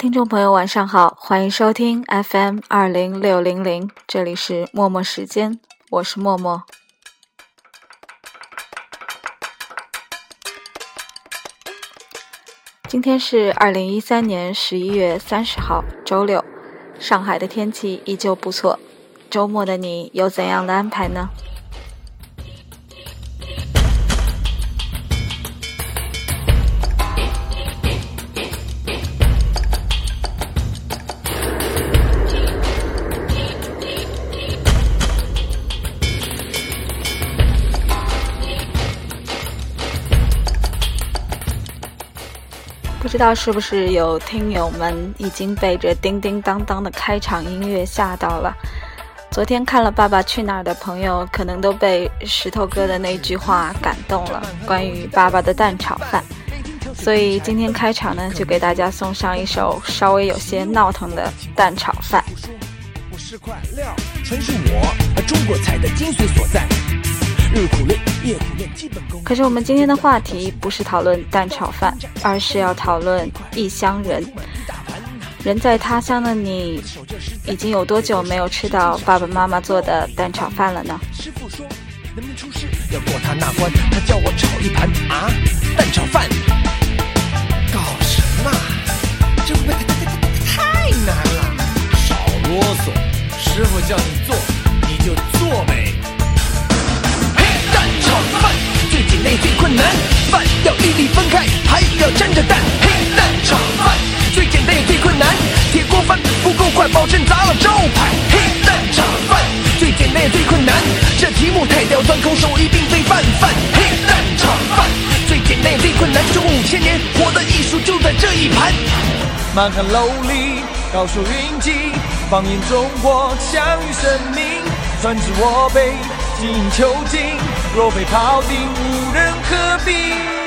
听众朋友，晚上好，欢迎收听 FM 二零六零零，这里是默默时间，我是默默。今天是二零一三年十一月三十号，周六，上海的天气依旧不错。周末的你有怎样的安排呢？不知道是不是有听友们已经被这叮叮当当的开场音乐吓到了？昨天看了《爸爸去哪儿》的朋友，可能都被石头哥的那句话感动了，关于爸爸的蛋炒饭。所以今天开场呢，就给大家送上一首稍微有些闹腾的蛋炒饭。我是块料，纯是我中国菜的精髓所在。日苦练，夜苦练，基本功。可是我们今天的话题不是讨论蛋炒饭，而是要讨论异乡人。人在他乡的你，已经有多久没有吃到爸爸妈妈做的蛋炒饭了呢？师傅说，能不能出师要过他那关，他叫我炒一盘啊蛋炒饭。搞什么？这会不会太太太太难了？少啰嗦，师傅叫你做，你就做呗。炒饭最简单也最困难，饭要粒粒分开，还要沾着蛋。嘿，蛋炒饭最简单也最困难，铁锅饭不够快，保证砸了招牌。嘿，蛋炒饭最简单也最困难，这题目太刁钻，空手一定非泛泛。嘿，蛋炒饭最简单也最困难，中国五千年活的艺术就在这一盘。满汉楼里，高手云集，放眼中国，享誉盛名。传至我辈，精益求精。若非庖丁，无人可比。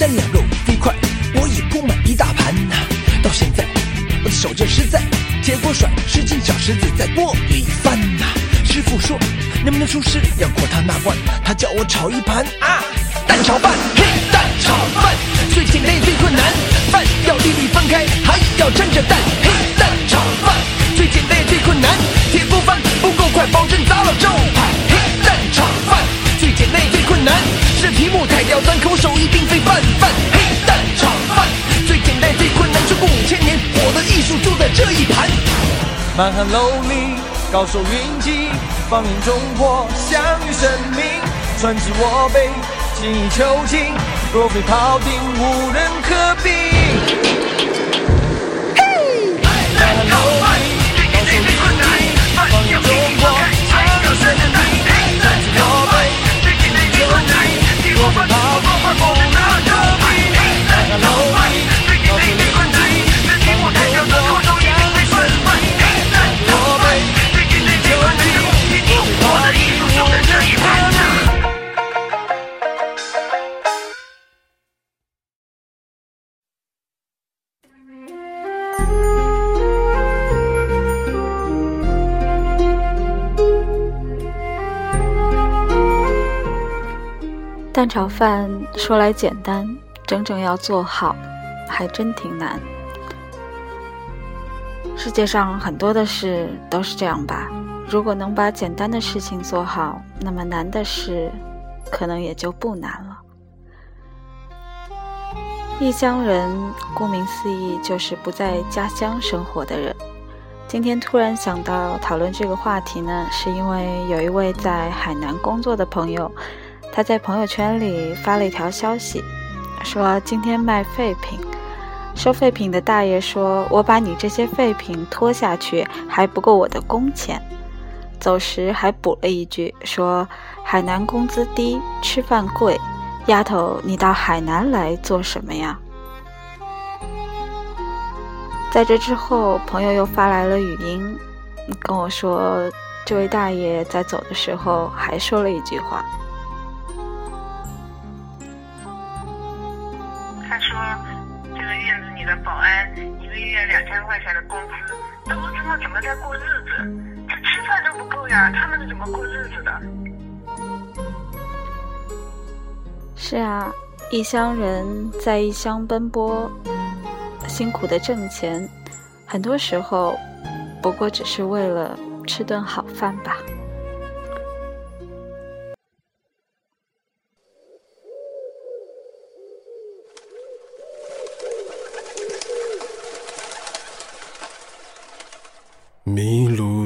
三两肉飞快，我已铺满一大盘呐。到现在，我的手劲实在，铁锅甩，十斤小石子在锅里翻呐。师傅说，能不能出师要过他那关，他叫我炒一盘啊蛋炒饭，嘿，蛋炒饭最简单也最困难，饭要粒粒分开，还要沾着蛋，嘿，蛋炒饭最简单也最困难，铁锅翻不够快，保证砸了招牌，嘿，蛋炒饭最简单也最困难，题目太刁钻，口手一定非泛泛，嘿，蛋炒饭最简单最困难，中国五千年我的艺术就在这一盘。满汉楼里，高手云集，放眼中国，享誉盛名。传至我辈，精益求精。若非庖丁，无人可比。嘿满汉楼丁，炒饭说来简单，真正要做好，还真挺难。世界上很多的事都是这样吧？如果能把简单的事情做好，那么难的事可能也就不难了。异乡人，顾名思义就是不在家乡生活的人。今天突然想到讨论这个话题呢，是因为有一位在海南工作的朋友，他在朋友圈里发了一条消息，说今天卖废品，收废品的大爷说：“我把你这些废品拖下去还不够我的工钱。”走时还补了一句说：“海南工资低，吃饭贵，丫头，你到海南来做什么呀？”在这之后，朋友又发来了语音，跟我说，这位大爷在走的时候还说了一句话。你的保安一个月两千块钱的工资，都不知道怎么在过日子，这吃饭都不够呀，他们是怎么过日子的？”是啊，异乡人在异乡奔波。辛苦的挣钱，很多时候不过只是为了吃顿好饭吧。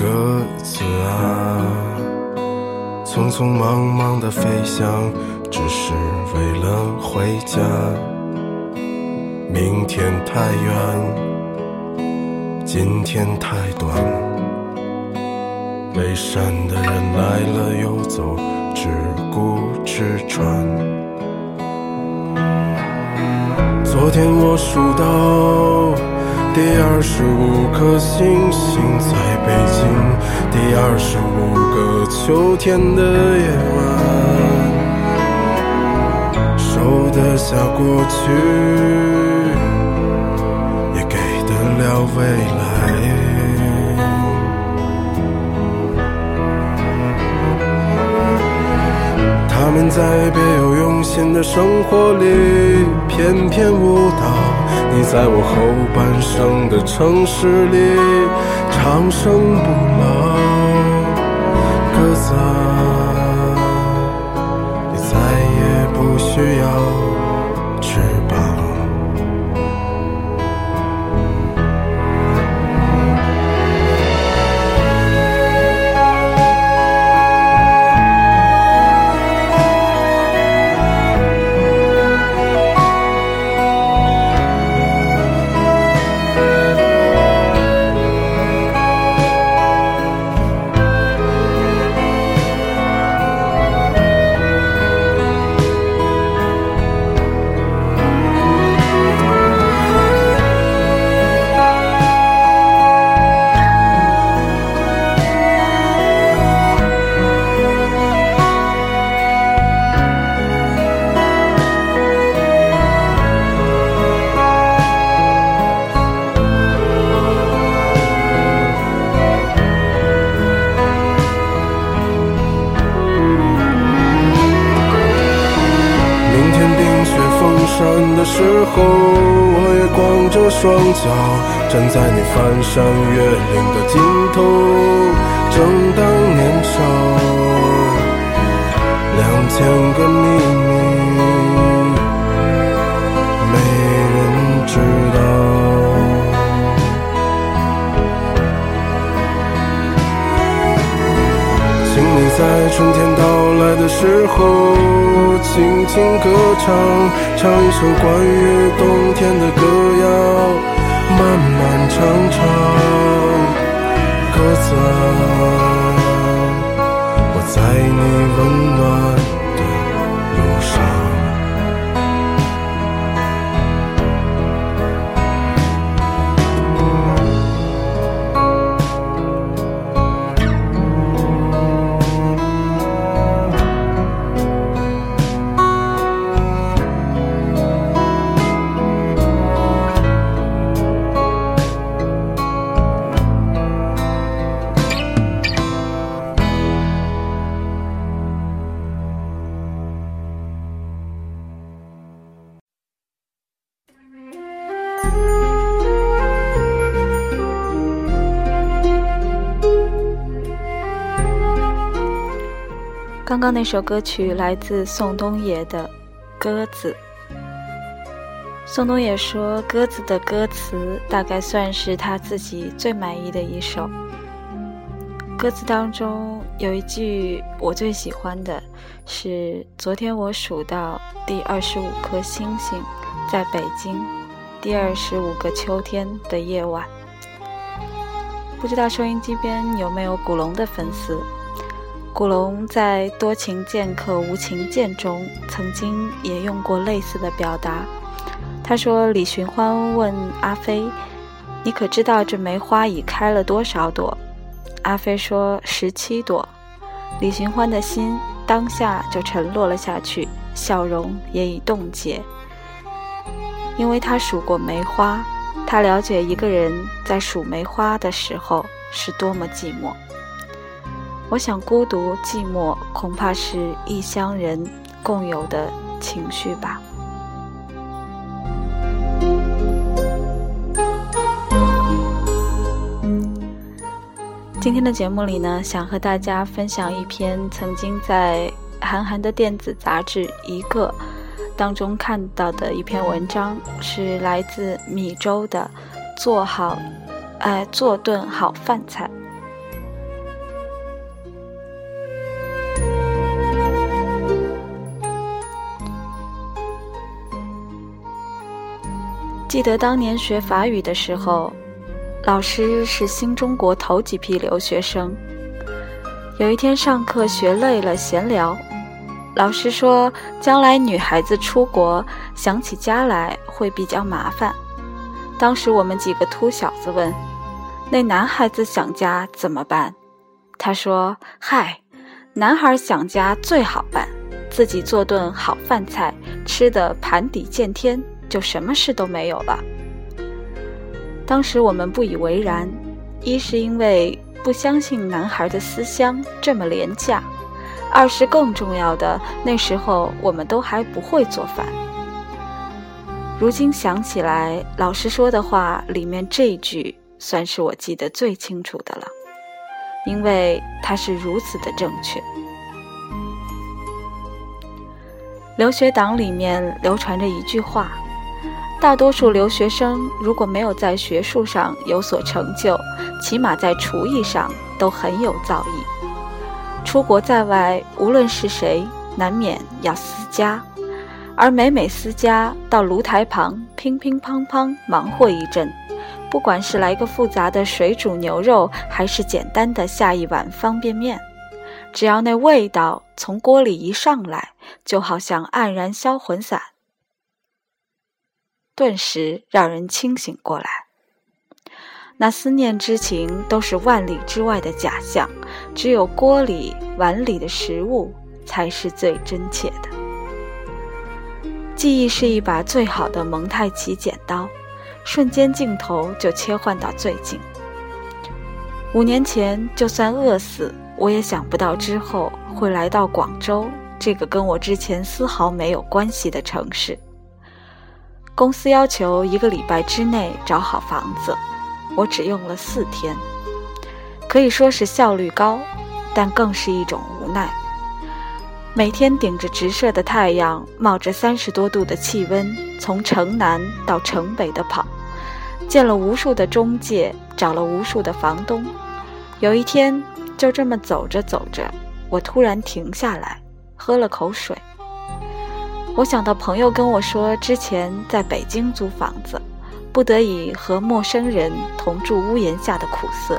鸽子啊，匆匆忙忙的飞翔，只是为了回家。明天太远，今天太短。背山的人来了又走，只顾吃穿。昨天我数到第二十五颗星星在北京，第二十五个秋天的夜晚，收得下过去。也给得了未来，他们在别有用心的生活里翩翩舞蹈，你在我后半生的城市里长生不老，鸽子，站在你翻山越岭的尽头，正当年少，两千个秘密，没人知道。请你在春天到来的时候，轻轻歌唱，唱一首关于冬天的歌谣。漫漫长长，鸽子，我在你温暖刚刚那首歌曲来自宋冬野的《鸽子》。宋冬野说，《鸽子》的歌词大概算是他自己最满意的一首。歌词当中有一句我最喜欢的是：“昨天我数到第二十五颗星星，在北京第二十五个秋天的夜晚。”不知道收音机边有没有古龙的粉丝？古龙在《多情剑客无情剑》中曾经也用过类似的表达。他说：“李寻欢问阿飞，你可知道这梅花已开了多少朵？”阿飞说：“十七朵。”李寻欢的心当下就沉落了下去，笑容也已冻结，因为他数过梅花。他了解一个人在数梅花的时候是多么寂寞。我想，孤独、寂寞恐怕是异乡人共有的情绪吧。今天的节目里呢，想和大家分享一篇曾经在韩寒的电子杂志《一个》。当中看到的一篇文章是来自米粥的，做好，哎，做顿好饭菜。记得当年学法语的时候，老师是新中国头几批留学生。有一天上课学累了，闲聊。老师说：“将来女孩子出国想起家来会比较麻烦。”当时我们几个秃小子问：“那男孩子想家怎么办？”他说：“嗨，男孩想家最好办，自己做顿好饭菜，吃的盘底见天，就什么事都没有了。”当时我们不以为然，一是因为不相信男孩的思乡这么廉价。二是更重要的，那时候我们都还不会做饭。如今想起来，老师说的话里面这句算是我记得最清楚的了，因为它是如此的正确。留学党里面流传着一句话：大多数留学生如果没有在学术上有所成就，起码在厨艺上都很有造诣。出国在外，无论是谁，难免要思家，而每每思家，到炉台旁乒乒乓乓忙活一阵，不管是来个复杂的水煮牛肉，还是简单的下一碗方便面，只要那味道从锅里一上来，就好像黯然销魂散，顿时让人清醒过来。那思念之情都是万里之外的假象，只有锅里碗里的食物才是最真切的。记忆是一把最好的蒙太奇剪刀，瞬间镜头就切换到最近。五年前，就算饿死，我也想不到之后会来到广州这个跟我之前丝毫没有关系的城市。公司要求一个礼拜之内找好房子。我只用了四天，可以说是效率高，但更是一种无奈。每天顶着直射的太阳，冒着三十多度的气温，从城南到城北的跑，见了无数的中介，找了无数的房东。有一天，就这么走着走着，我突然停下来，喝了口水。我想到朋友跟我说，之前在北京租房子。不得已和陌生人同住屋檐下的苦涩，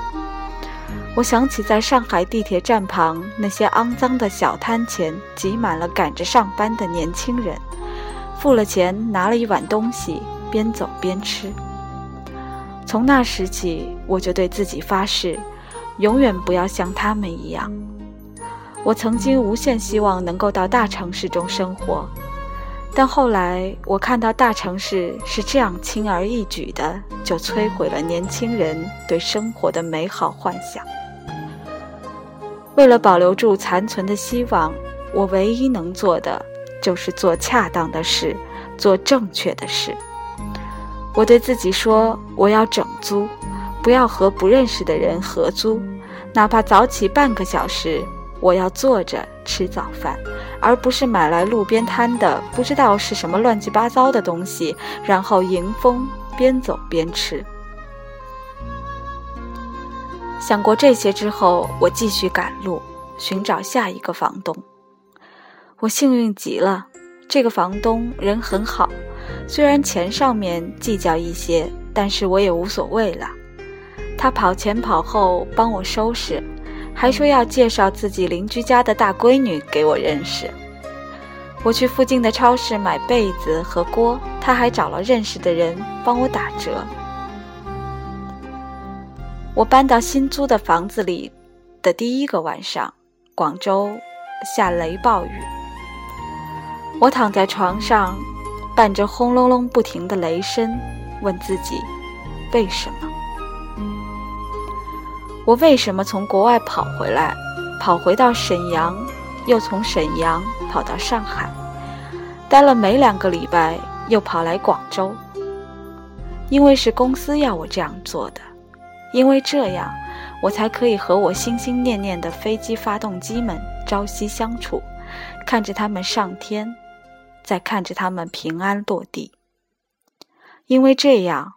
我想起在上海地铁站旁那些肮脏的小摊前挤满了赶着上班的年轻人，付了钱拿了一碗东西，边走边吃。从那时起，我就对自己发誓，永远不要像他们一样。我曾经无限希望能够到大城市中生活。但后来我看到大城市是这样轻而易举的就摧毁了年轻人对生活的美好幻想。为了保留住残存的希望，我唯一能做的就是做恰当的事，做正确的事。我对自己说：我要整租，不要和不认识的人合租，哪怕早起半个小时，我要坐着吃早饭，而不是买来路边摊的不知道是什么乱七八糟的东西，然后迎风边走边吃。想过这些之后，我继续赶路，寻找下一个房东。我幸运极了，这个房东人很好，虽然钱上面计较一些，但是我也无所谓了。他跑前跑后帮我收拾，还说要介绍自己邻居家的大闺女给我认识。我去附近的超市买被子和锅，他还找了认识的人帮我打折。我搬到新租的房子里的第一个晚上，广州下雷暴雨。我躺在床上，伴着轰隆隆不停的雷声，问自己：为什么？我为什么从国外跑回来，跑回到沈阳，又从沈阳跑到上海，待了没两个礼拜，又跑来广州？因为是公司要我这样做的，因为这样，我才可以和我心心念念的飞机发动机们朝夕相处，看着他们上天，再看着他们平安落地。因为这样，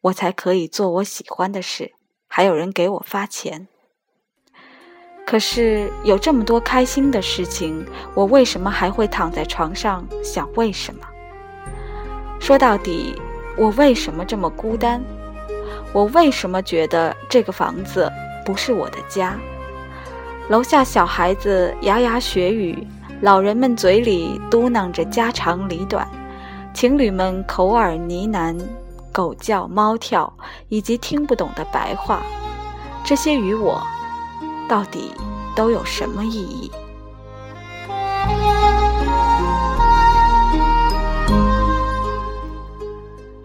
我才可以做我喜欢的事。还有人给我发钱，可是有这么多开心的事情，我为什么还会躺在床上想为什么？说到底，我为什么这么孤单？我为什么觉得这个房子不是我的家？楼下小孩子牙牙学语，老人们嘴里嘟囔着家长里短，情侣们口耳呢喃。狗叫、猫跳，以及听不懂的白话，这些与我到底都有什么意义？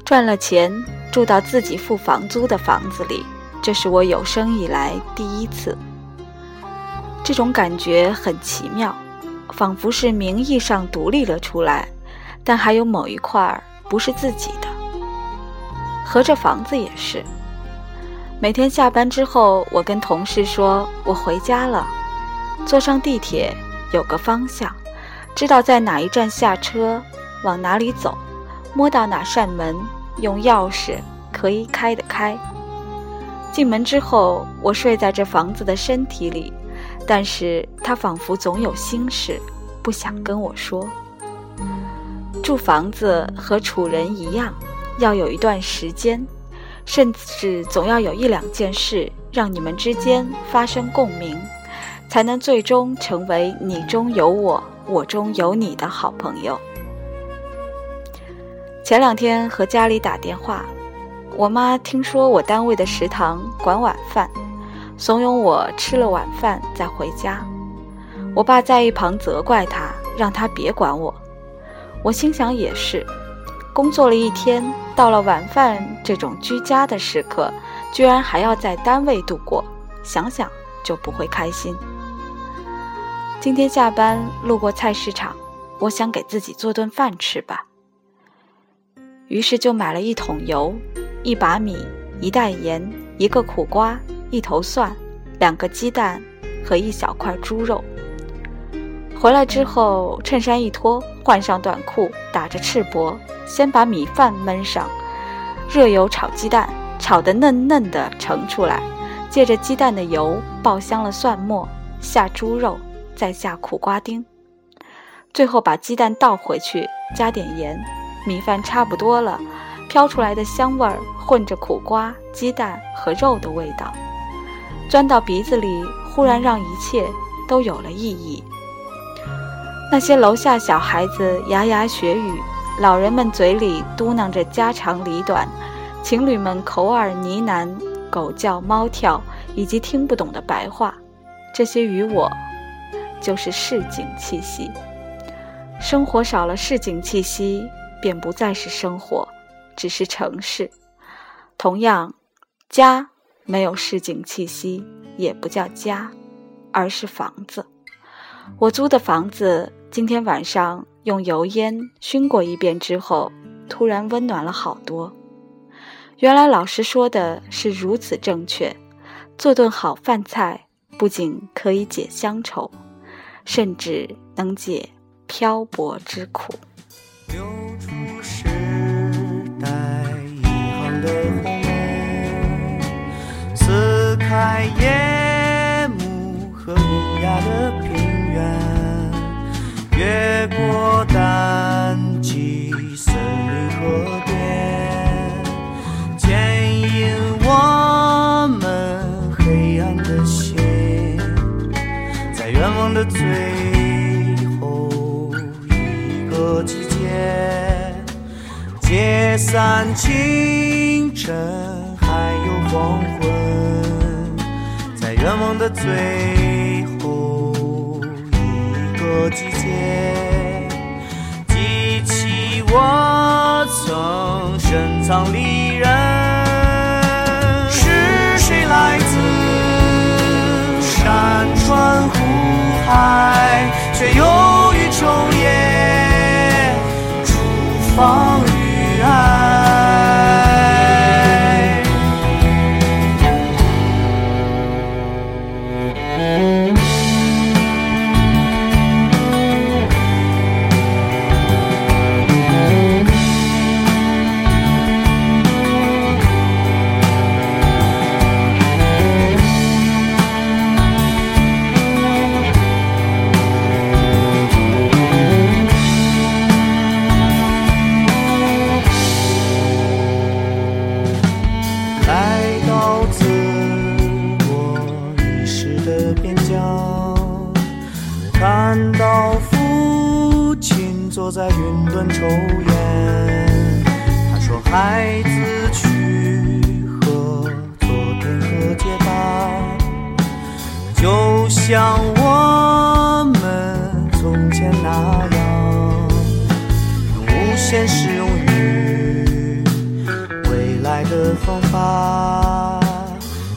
赚了钱，住到自己付房租的房子里，这是我有生以来第一次。这种感觉很奇妙，仿佛是名义上独立了出来，但还有某一块儿不是自己的。和这房子也是。每天下班之后，我跟同事说：“我回家了。”坐上地铁，有个方向，知道在哪一站下车，往哪里走，摸到哪扇门，用钥匙可以开得开。进门之后，我睡在这房子的身体里，但是它仿佛总有心事，不想跟我说。住房子和处人一样。要有一段时间，甚至总要有一两件事让你们之间发生共鸣，才能最终成为你中有我，我中有你的好朋友。前两天和家里打电话，我妈听说我单位的食堂管晚饭，怂恿我吃了晚饭再回家。我爸在一旁责怪他，让他别管我。我心想也是。工作了一天，到了晚饭这种居家的时刻，居然还要在单位度过，想想就不会开心。今天下班路过菜市场，我想给自己做顿饭吃吧，于是就买了一桶油、一把米、一袋盐、一个苦瓜、一头蒜、两个鸡蛋和一小块猪肉。回来之后，衬衫一脱，换上短裤，打着赤膊。先把米饭焖上，热油炒鸡蛋，炒得嫩嫩的盛出来，借着鸡蛋的油爆香了蒜末，下猪肉，再下苦瓜丁，最后把鸡蛋倒回去，加点盐，米饭差不多了，飘出来的香味儿混着苦瓜、鸡蛋和肉的味道，钻到鼻子里，忽然让一切都有了意义。那些楼下小孩子牙牙学语。老人们嘴里嘟囔着家长里短，情侣们口耳呢喃，狗叫猫跳，以及听不懂的白话，这些与我就是市井气息。生活少了市井气息，便不再是生活，只是城市。同样，家没有市井气息，也不叫家，而是房子。我租的房子，今天晚上。用油烟熏过一遍之后，突然温暖了好多。原来老师说的是如此正确，做顿好饭菜不仅可以解乡愁，甚至能解漂泊之苦。晨，还有黄昏，在愿望的最后一个季节，记起我曾深藏离人。是谁来自山川湖海，却又于昼夜出发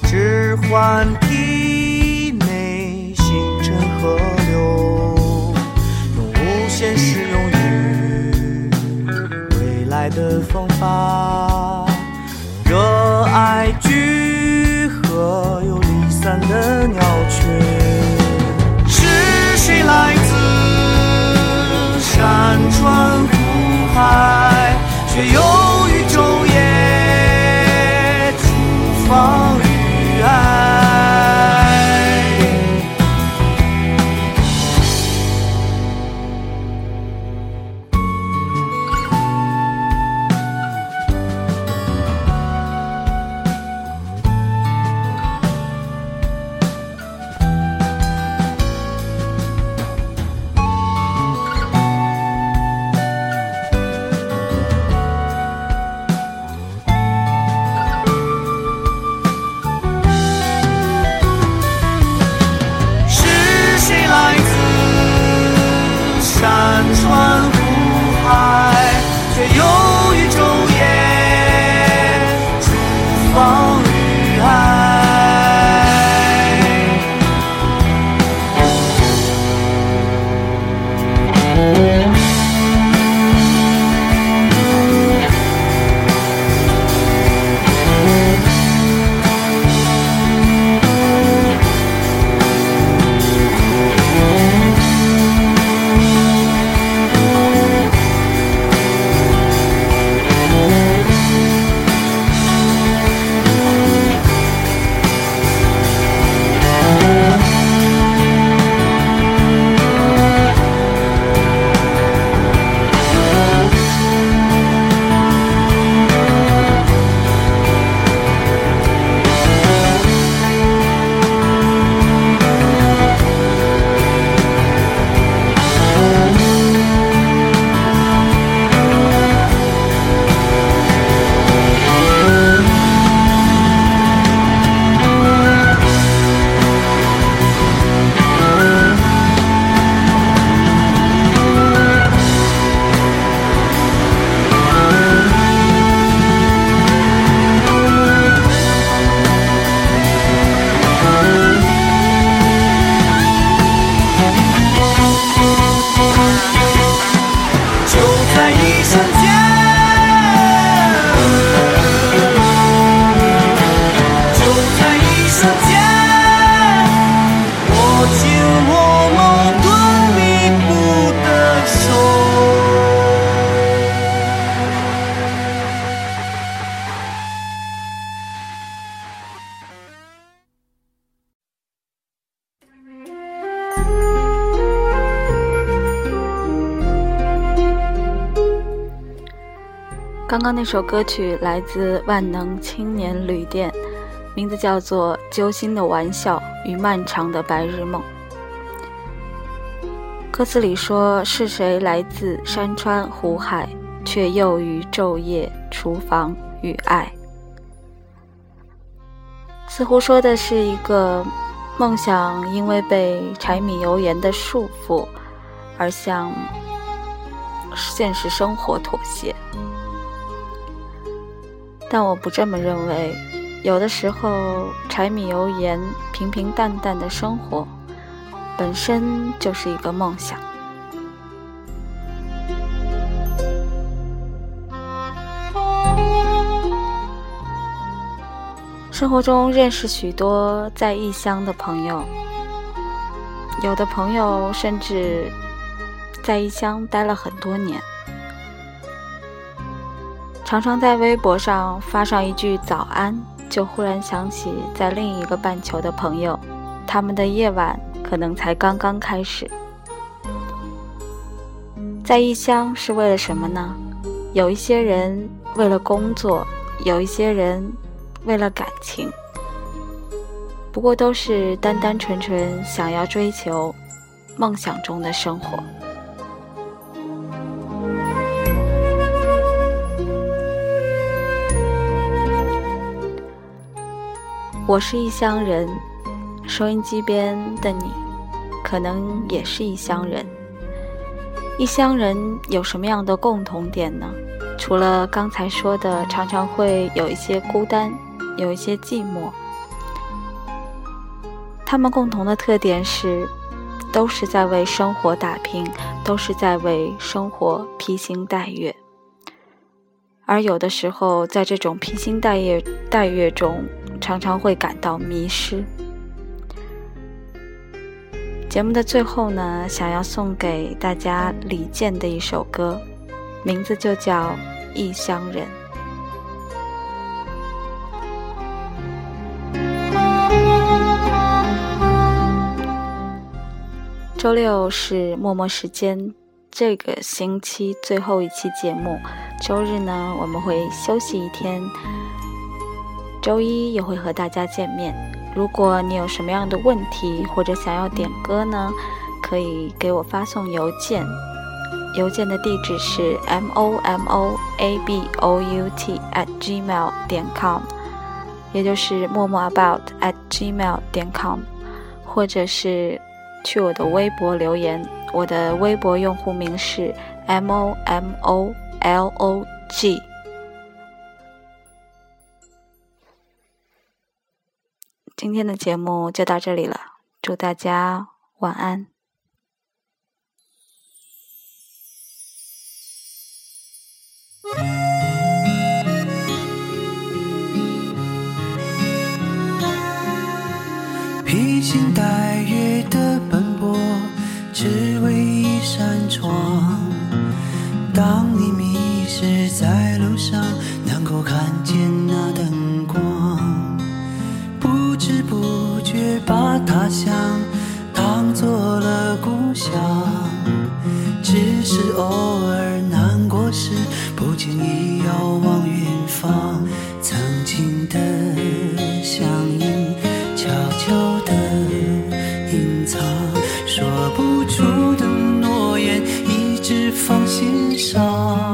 置换体内星辰河流，用无限适用于未来的方法，热爱聚合又离散的鸟群，是谁来自山川湖海，却又刚刚那首歌曲来自万能青年旅店，名字叫做《揪心的玩笑与漫长的白日梦》。歌词里说：“是谁来自山川湖海，却又于昼夜厨房与爱？”似乎说的是一个梦想因为被柴米油盐的束缚，而向现实生活妥协。但我不这么认为，有的时候柴米油盐、平平淡淡的生活，本身就是一个梦想。生活中认识许多在异乡的朋友，有的朋友甚至在异乡待了很多年。常常在微博上发上一句早安，就忽然想起在另一个半球的朋友，他们的夜晚可能才刚刚开始。在异乡是为了什么呢？有一些人为了工作，有一些人为了感情，不过都是单单纯纯想要追求梦想中的生活。我是异乡人，收音机边的你，可能也是异乡人。异乡人有什么样的共同点呢？除了刚才说的，常常会有一些孤单，有一些寂寞。他们共同的特点是，都是在为生活打拼，都是在为生活披星戴月。而有的时候，在这种披星戴月戴月中，常常会感到迷失。节目的最后呢，想要送给大家李健的一首歌，名字就叫《异乡人》。周六是默默时间，这个星期最后一期节目。周日呢，我们会休息一天。周一也会和大家见面。如果你有什么样的问题或者想要点歌呢，可以给我发送邮件，邮件的地址是 m o m o a b o u t at gmail 点 com，也就是默默 about at gmail 点 com，或者是去我的微博留言，我的微博用户名是 m o m o l o g。今天的节目就到这里了，祝大家晚安。披星戴月的奔波，只为一扇窗。当你迷失在路上，能够看把他乡当做了故乡。只是偶尔难过时，不经意遥望远方，曾经的相依，悄悄地隐藏，说不出的诺言，一直放心上。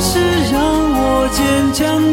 是让我坚强